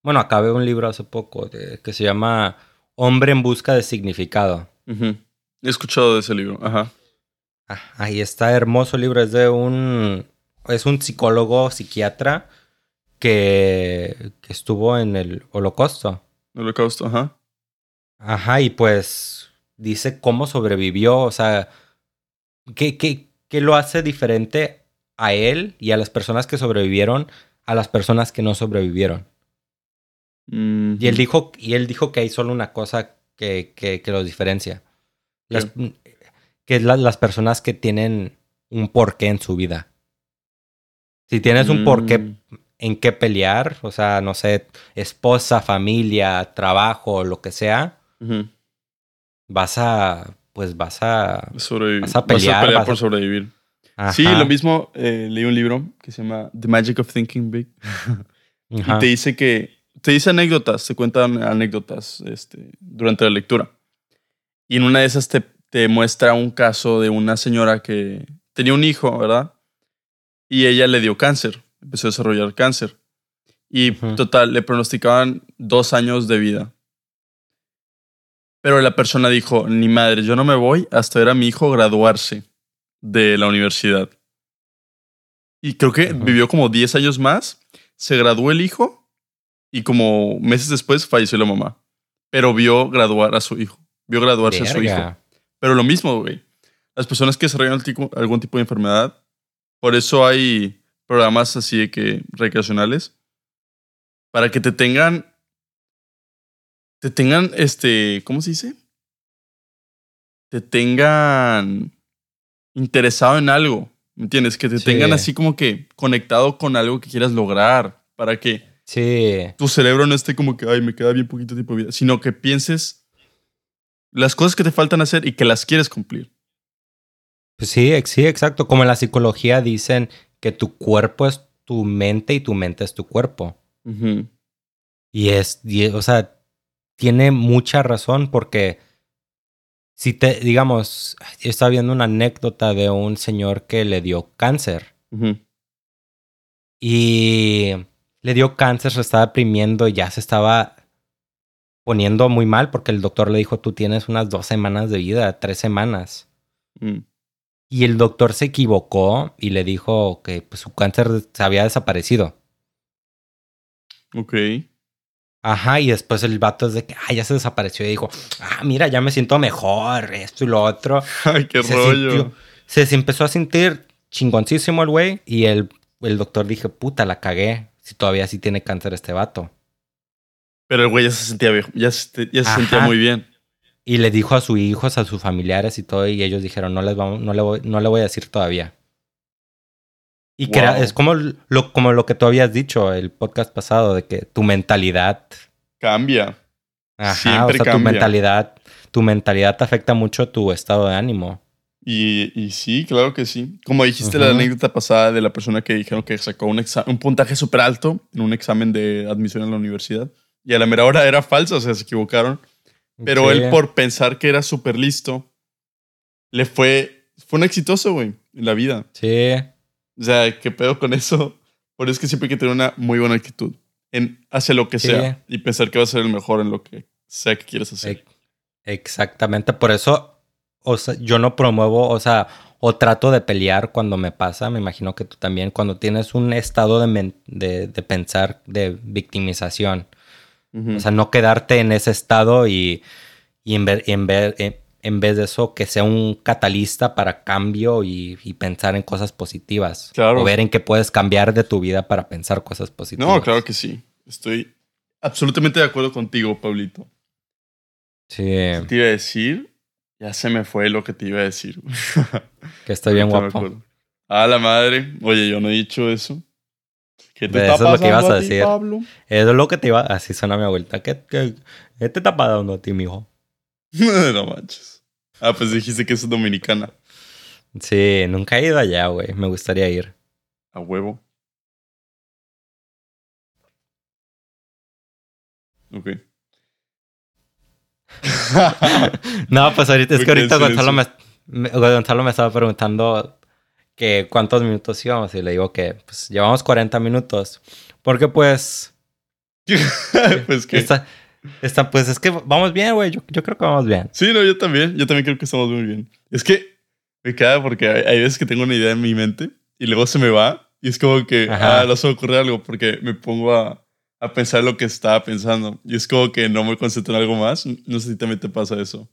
Bueno, acabé un libro hace poco de, que se llama Hombre en busca de significado. He escuchado de ese libro. Ajá. Ah, Ahí está hermoso libro. Es de un. Es un psicólogo psiquiatra que, que estuvo en el Holocausto. Holocausto, ajá. Ajá, y pues dice cómo sobrevivió. O sea, qué, qué, qué lo hace diferente a él y a las personas que sobrevivieron a las personas que no sobrevivieron. Mm, Y él dijo, y él dijo que hay solo una cosa que, que, que los diferencia. Las- que es la- las personas que tienen un porqué en su vida. Si tienes un porqué Mm, en qué pelear, o sea, no sé, esposa, familia, trabajo, lo que sea, vas a, pues vas a... Vas a pelear, vas por a- sobrevivir. Sí, Ajá, lo mismo. eh, leí un libro que se llama The Magic of Thinking Big. ajá. Y te dice que. Te dice anécdotas, te cuentan anécdotas este, durante la lectura. Y en una de esas te, te muestra un caso de una señora que tenía un hijo, ¿verdad? Y ella le dio cáncer, empezó a desarrollar cáncer. Y total, le pronosticaban dos años de vida. Pero la persona dijo, ni madre, yo no me voy hasta ver a mi hijo graduarse de la universidad. Y creo que vivió como 10 años más, se graduó el hijo y como meses después falleció la mamá. Pero vio graduar a su hijo, vio graduarse a su hijo. Pero lo mismo, güey. Las personas que desarrollan algún tipo de enfermedad, por eso hay programas así de que recreacionales, para que te tengan, te tengan, este, ¿cómo se dice? Te tengan interesado en algo, ¿me entiendes? Que te Sí. tengan así como que conectado con algo que quieras lograr, para que Sí, tu cerebro no esté como que, ay, me queda bien poquito tiempo de vida, sino que pienses las cosas que te faltan hacer y que las quieres cumplir. pues sí, sí, exacto. Como en la psicología dicen que tu cuerpo es tu mente y tu mente es tu cuerpo. Y es, y- o sea, tiene mucha razón porque si te, digamos, estaba viendo una anécdota de un señor que le dio cáncer y le dio cáncer, se estaba deprimiendo y ya se estaba poniendo muy mal porque el doctor le dijo, tú tienes unas dos semanas de vida, tres semanas. Mm. Y el doctor se equivocó y le dijo que pues, su cáncer se había desaparecido. Ok. Ajá, y después el vato es de que, ah, ya se desapareció. Y dijo, ah, mira, ya me siento mejor, esto y lo otro. Ay, qué se rollo. sintió- se, se empezó a sentir chingoncísimo el güey. Y el, el doctor dije, puta, la cagué. Si todavía sí tiene cáncer este vato. Pero el güey ya se sentía viejo, ya se, ya se sentía muy bien. Y le dijo a sus hijos, a sus familiares y todo. Y ellos dijeron, no, les vamos, no, le, voy, no le voy a decir todavía. Y Wow. es como lo, como lo que tú habías dicho el podcast pasado, de que tu mentalidad Cambia. Ajá, Siempre o sea, tu mentalidad, tu mentalidad te afecta mucho tu estado de ánimo. Y, y sí, claro que sí. Como dijiste la Ujú. anécdota pasada de la persona que dijeron que sacó un, puntaje súper alto en un examen de admisión a la universidad. Y a la mera hora era falso, o sea, se equivocaron. Pero él, por pensar que era súper listo, le fue. Fue un exitoso, güey, en la vida. Sí, O sea, ¿qué pedo con eso? Por eso es que siempre hay que tener una muy buena actitud en hacer lo que Sí. sea y pensar que vas a ser el mejor en lo que sea que quieres hacer. exactamente. Por eso, o sea, yo no promuevo, o sea, o trato de pelear cuando me pasa. Me imagino que tú también, cuando tienes un estado de, de, de pensar de victimización. O sea, no quedarte en ese estado y, y en, ver, en, ver, en, en vez de eso, que sea un catalista para cambio y, y pensar en cosas positivas. Claro. O ver en qué puedes cambiar de tu vida para pensar cosas positivas. no, claro que sí. Estoy absolutamente de acuerdo contigo, Pablito. Sí, ¿Qué te iba a decir? Ya se me fue lo que te iba a decir. que estoy bien guapo. A la madre. Oye, yo no he dicho eso. ¿Qué te está eso es lo que ibas pasando a ti, decir. Pablo? Eso es lo que te iba... Así suena mi abuelita. ¿Qué, qué, qué te está pasando a ti, mijo? no manches. Ah, pues dijiste que es dominicana. Sí, nunca he ido allá, güey. Me gustaría ir. A huevo. Ok. no, pues ahorita es que ahorita Gonzalo me, me- Gonzalo me estaba preguntando que cuántos minutos íbamos y le digo que pues llevamos 40 minutos. Porque pues pues que. está, está pues es que vamos bien, güey. Yo, yo creo que vamos bien. Sí, no, yo también. Yo también creo que estamos muy bien. Es que me queda porque hay, hay veces que tengo una idea en mi mente y luego se me va y es como que, Ajá. ah, no se me ocurre algo porque me pongo a, a pensar lo que estaba pensando y es como que no me concentro en algo más. No sé si también te pasa eso.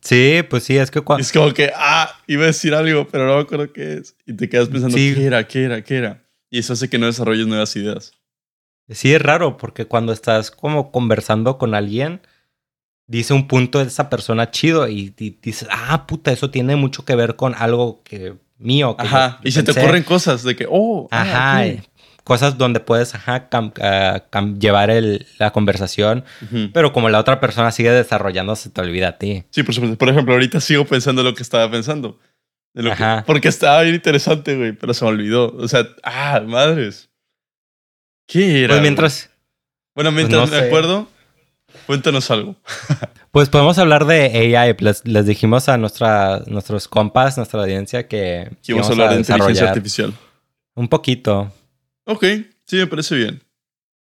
Sí, pues sí, es que cuando... es como que, ah, iba a decir algo, pero no me acuerdo qué es. Y te quedas pensando, Sí. ¿qué era? ¿Qué era? ¿Qué era? Y eso hace que no desarrolles nuevas ideas. Sí, es raro porque cuando estás como conversando con alguien, dice un punto de esa persona chido y, y dices, ah, puta, eso tiene mucho que ver con algo que mío. que Ajá. yo- yo y se te pensé". ocurren cosas de que, oh, ah, Ajá. eh, Cosas donde puedes ajá, cam- ah, cam- llevar el- la conversación, Ujú. pero como la otra persona sigue desarrollando, se te olvida a ti. Sí, por supuesto. Por ejemplo, ahorita sigo pensando lo que estaba pensando. De lo que- Ajá. porque estaba bien interesante, güey, pero se me olvidó. O sea, ah, madres. ¿Qué era? Pues mientras, Bueno, mientras no me sé. acuerdo, cuéntanos algo. pues podemos hablar de AI. Les, les dijimos a nuestra, nuestros compas, nuestra audiencia, que, Que íbamos a hablar de inteligencia artificial. un poquito. Ok, sí, me parece bien.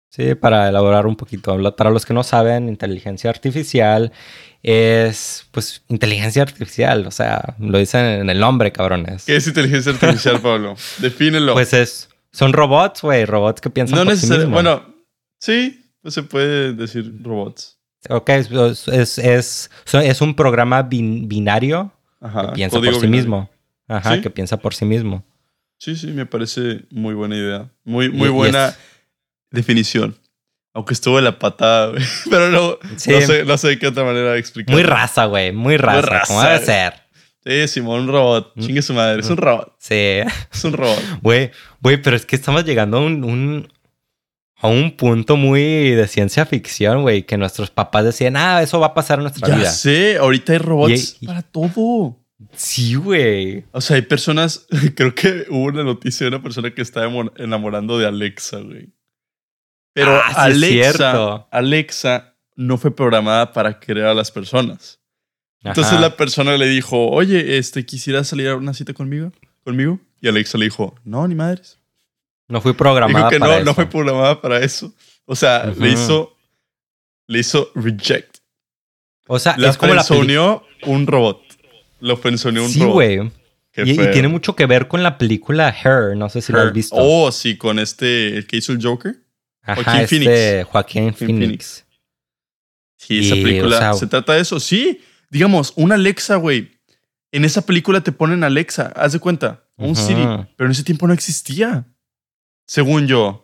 Sí, para elaborar un poquito. Para los que no saben, inteligencia artificial es, pues, inteligencia artificial. O sea, lo dicen en el nombre, cabrones. ¿Qué es inteligencia artificial, Pablo? Defínelo. Pues es, son robots, güey, robots que piensan no por sí necesariamente. mismos. bueno, sí, pues se puede decir robots. Ok, es, es, es, es un programa bin- binario Ajá. que piensa por sí binario. mismo. Ajá, ¿Sí? que piensa por sí mismo. Sí, sí, me parece muy buena idea. Muy, muy y buena definición. Aunque estuvo de la patada, güey. Pero no, Sí. no, sé, no sé de qué otra manera explicar. Muy raza, güey, muy raza, raza, como debe ser. Sí, Simón, un robot. Mm. Chingue su madre. Es un robot. Sí. Es un robot. Güey, güey, pero es que estamos llegando a un, un- a un punto muy de ciencia ficción, güey, que nuestros papás decían, ah, eso va a pasar en nuestra Ya vida. sé, ahorita hay robots Y- y- para todo. Sí, güey. O sea, hay personas. Creo que hubo una noticia de una persona que estaba emo- enamorando de Alexa, güey. Pero Ah, sí es Alexa, cierto. Alexa no fue programada para crear a las personas. Entonces Ajá. la persona le dijo, oye, este, ¿quisieras salir a una cita conmigo? ¿Conmigo? Y Alexa le dijo, no, ni madres. No fui Dijo programada que para no, eso. no fue programada para eso. O sea, le hizo, le hizo reject. O sea, La es como la un robot. Lo frenzoneó un Sí, robot. güey. Qué Y, tiene mucho que ver con la película Her. No sé si lo Her. has visto. Oh, sí, con este, el que hizo el Joker. Ajá, Joaquín este Phoenix. Joaquín Phoenix. Phoenix. Sí, esa película o sea- se trata de eso. Sí, digamos, una Alexa, güey. En esa película te ponen Alexa, haz de cuenta, un. Siri, pero en ese tiempo no existía. Según yo.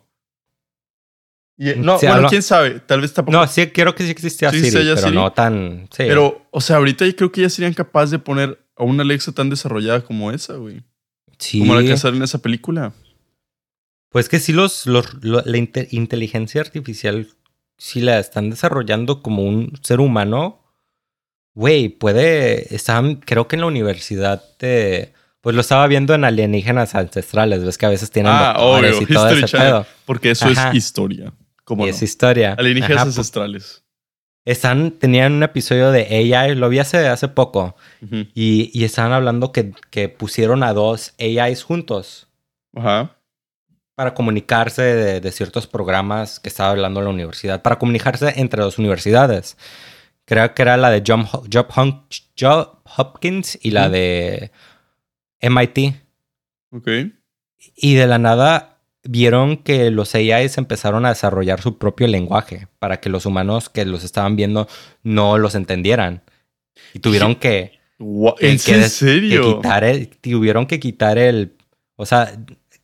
Y- no, Sí, bueno, quién sabe, tal vez tampoco. No, sí, creo que sí existía Sí, Siri, pero Siri. no tan... Sí. pero, o sea, ahorita yo creo que ya serían capaces de poner a una Alexa tan desarrollada como esa, güey. sí. Como la que sale en esa película. Pues que sí los, los- lo- la inte- inteligencia artificial sí la están desarrollando como un ser humano. Güey, puede... Están, creo que en la universidad de... Pues lo estaba viendo en alienígenas ancestrales. Ves que a veces tienen Ah, obvio, y todo History ese Channel. pedo. Porque eso Ajá. es historia. ¿Cómo Y no? es historia. Alienígenas Ajá, ancestrales. Están, tenían un episodio de AI, lo vi hace, hace poco, y, y estaban hablando que, que pusieron a dos AIs juntos Ajá. para comunicarse de, de ciertos programas que estaba hablando la universidad, para comunicarse entre dos universidades. Creo que era la de John, Job Job Hopkins y la de MIT. Ok. Y de la nada vieron que los AIs empezaron a desarrollar su propio lenguaje para que los humanos que los estaban viendo no los entendieran. Y tuvieron que, ¿En que serio? quitar el, tuvieron que quitar el, o sea,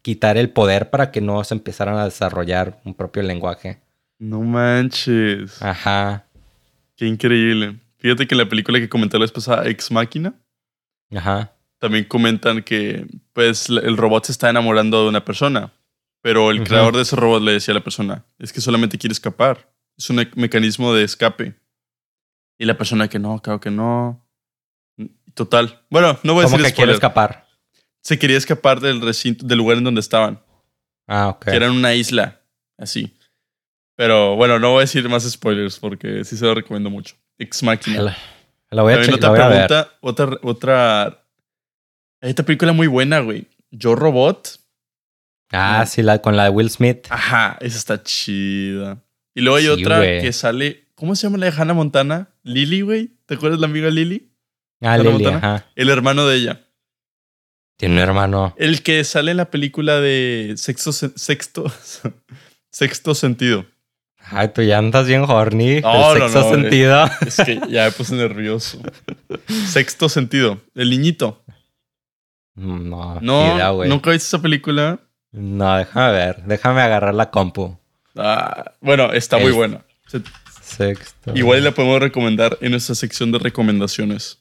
quitar el poder para que no se empezaran a desarrollar un propio lenguaje. No manches. Ajá, Qué increíble. Fíjate que en la película que comenté la vez pasada, Ex Máquina, ajá. también comentan que pues el robot se está enamorando de una persona. Pero el creador de ese robot le decía a la persona, es que solamente quiere escapar. Es un me- mecanismo de escape. Y la persona que no, claro que no. Total. Bueno, no voy a ¿Cómo decir que quiere escapar? Se quería escapar del recinto, del lugar en donde estaban. Ah, ok. que era en una isla, así. Pero bueno, no voy a decir más spoilers porque sí se lo recomiendo mucho. Ex Máquina. La, la voy a, También otra voy a pregunta, otra, otra. Hay esta película muy buena, güey. Yo Robot. Ah, sí, la, con la de Will Smith. Ajá, esa está chida. Y luego hay Sí, otra güey. que sale. ¿Cómo se llama la de Hannah Montana? Lily, güey. ¿Te acuerdas la amiga Lily? Ah, Hannah Lily, Montana. ajá. El hermano de ella. Tiene un hermano. El que sale en la película de Sexto, Sexto, Sexto Sentido. Ay, tú ya andas bien horny. No, el no, sexto no, eh. sentido. Es que ya me puse nervioso. Sexto Sentido. El niñito. No, No, ni idea, nunca viste esa película. No, déjame ver. Déjame agarrar la compu. Ah, bueno, está muy buena. Se- Sexto. Igual la podemos recomendar en nuestra sección de recomendaciones.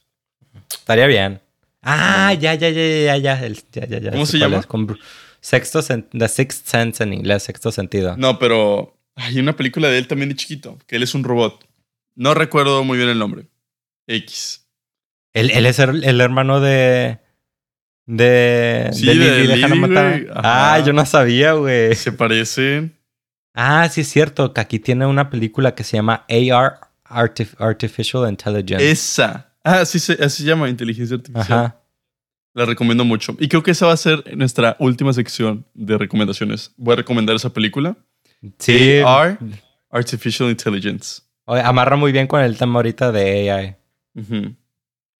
Estaría bien. Ah, ya, ya, ya, ya, ya. el- ya, ya, ya. ¿Cómo se llama? con Sexto sen- The Sixth Sense en inglés, sexto sentido. No, pero hay una película de él también de chiquito, que él es un robot. No recuerdo muy bien el nombre. X. Él, él es el, el hermano de. De. Sí, de de Lily de Lily. Ajá. Ah, yo no sabía, güey. Se parecen. Ah, sí es cierto, que aquí tiene una película que se llama AR Artif- Artificial Intelligence. Esa. Ah, sí, se, así se llama inteligencia artificial. Ajá. La recomiendo mucho. Y creo que esa va a ser nuestra última sección de recomendaciones. Voy a recomendar esa película. Sí. AR, Artificial Intelligence. Oye, amarra muy bien con el tema ahorita de AI.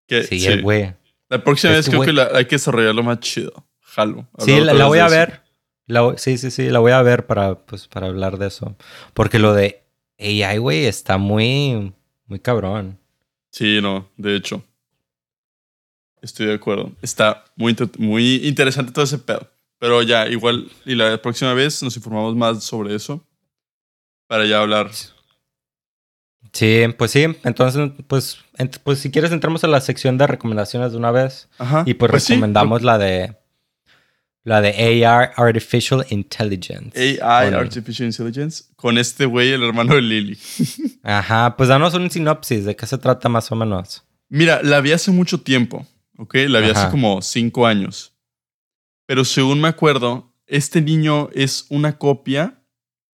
Que- Sí, sí. el güey. La próxima Es vez que, creo que la- hay que desarrollarlo más chido. Jalo. Sí, la, voy a ver. La sí, sí, sí, la voy a ver para, pues, para hablar de eso. Porque lo de AI, güey, está muy, muy cabrón. Sí, no, de hecho. Estoy de acuerdo. Está muy, muy interesante todo ese pedo. Pero ya, igual, y la próxima vez nos informamos más sobre eso. Para ya hablar. Sí, pues sí. Entonces, pues, ent- pues si quieres entramos a la sección de recomendaciones de una vez. Ajá. Y pues, sí, recomendamos la de la de AR Artificial Intelligence. AI, Artificial Intelligence, con este güey, el hermano de Lily. Ajá, pues danos un sinopsis de qué se trata más o menos. Mira, la vi hace mucho tiempo, ¿ok? La vi hace como cinco años. Pero según me acuerdo, este niño es una copia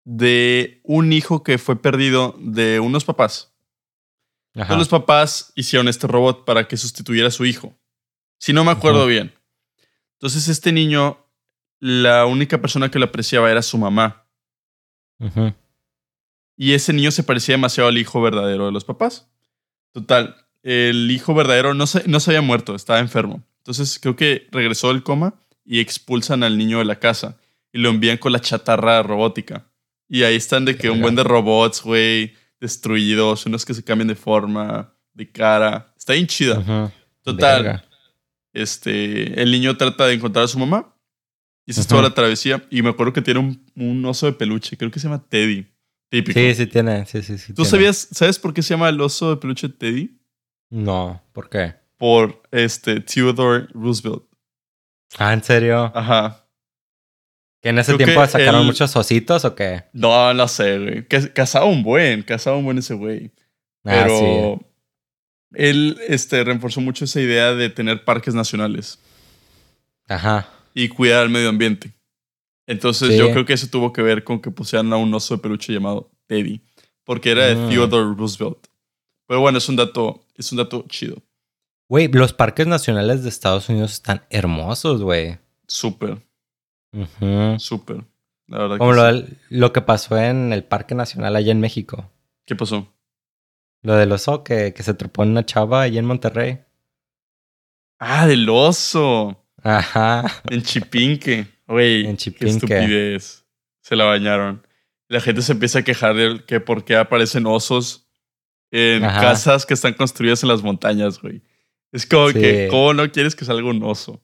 de un hijo que fue perdido de unos papás. Ajá. Entonces los papás hicieron este robot para que sustituyera a su hijo. Si no me acuerdo bien. Entonces este niño, la única persona que lo apreciaba era su mamá. Y ese niño se parecía demasiado al hijo verdadero de los papás. Total, el hijo verdadero no se, no se había muerto, estaba enfermo. Entonces creo que regresó del coma y expulsan al niño de la casa y lo envían con la chatarra robótica. Y ahí están de que un buen de robots, güey, destruidos, unos que se cambian de forma, de cara. Está bien chida. Total, Verga. este, el niño trata de encontrar a su mamá. Y esa es Ujú. toda la travesía. Y me acuerdo que tiene un, un oso de peluche, creo que se llama Teddy. Típico. Sí, sí tiene, sí, sí, sí. ¿Tú tiene. sabías, sabes por qué se llama el oso de peluche Teddy? No, ¿por qué? Por este Theodore Roosevelt. Ah, ¿en serio? Ajá. ¿Que en ese Creo tiempo sacaron muchos ositos o qué? No, no sé, güey. Cazaba un buen, cazaba un buen ese güey. Ah, Pero sí. él este, reforzó mucho esa idea de tener parques nacionales Ajá. y cuidar al medio ambiente. Entonces Sí. yo creo que eso tuvo que ver con que pusieran a un oso de peluche llamado Teddy. Porque era de Mm. Theodore Roosevelt. Pero bueno, es un dato, es un dato chido. Güey, los parques nacionales de Estados Unidos están hermosos, güey. Súper, Ujú. súper. La verdad Como que lo, sí. lo que pasó en el Parque Nacional allá en México. ¿Qué pasó? Lo del oso que, que se trepó en una chava allá en Monterrey. Ah, del oso. Ajá. En Chipinque. Güey, En qué Chipinque. estupidez. Se la bañaron. La gente se empieza a quejar de que por qué aparecen osos en Ajá. casas que están construidas en las montañas, güey. Es como Sí. que, ¿cómo no quieres que salga un oso?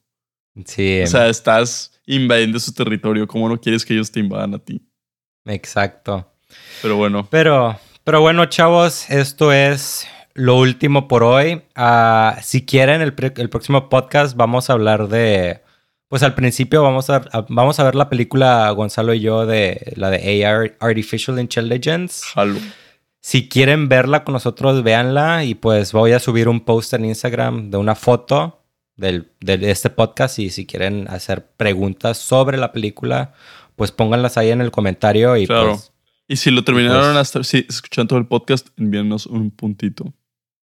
Sí, O sea, estás invadiendo su territorio. ¿Cómo no quieres que ellos te invadan a ti? exacto. Pero bueno, Pero, pero bueno, chavos, esto es lo último por hoy. Ah, si quieren, el, el próximo podcast vamos a hablar de. Pues al principio vamos a, a- vamos a ver la película Gonzalo y yo de la de AR Artificial Intelligence. jalo. Si quieren verla con nosotros, véanla. Y pues voy a subir un post en Instagram de una foto del, de este podcast. Y si quieren hacer preguntas sobre la película, pues pónganlas ahí en el comentario. Y Claro. pues Y si lo terminaron Pues- hasta... Si escuchan todo el podcast, envíanos un puntito.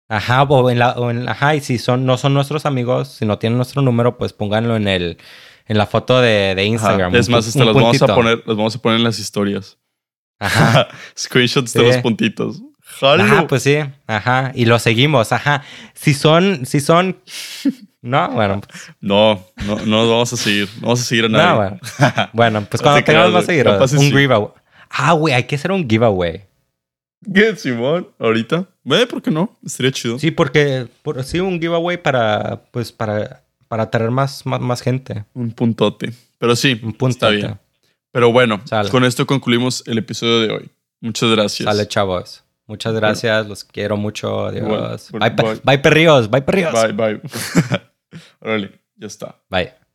Ajá, o en la, o en, ajá, y si son, no son nuestros amigos, si no tienen nuestro número, pues pónganlo en el, en la foto de, de Instagram. Ajá. Es más, hasta los vamos a poner, los vamos a poner en las historias. Ajá. Screenshots de los puntitos. ¡Jalo! Ajá, pues sí, ajá. Y lo seguimos, ajá. Si son, si son. No, bueno, pues, No, no, no vamos a seguir. No vamos a seguir a nadie. no, bueno. Bueno, pues cuando te tengamos más y un sí. giveaway. Ah, güey, hay que hacer un giveaway. ¿Qué, Simón? ¿Ahorita? Ve, ¿por qué no? Estaría chido. Sí, porque, por, sí, un giveaway para, pues, para, para atraer más, más, más gente. Un puntote. Pero sí, Un punto. está bien. Pero bueno, Sale. con esto concluimos el episodio de hoy. Muchas gracias. Sale, chavos. Muchas gracias, los quiero mucho. Adiós. Bueno, bye. bye, bye, perríos. Bye, perríos. Bye, bye. Órale, ya está. Bye.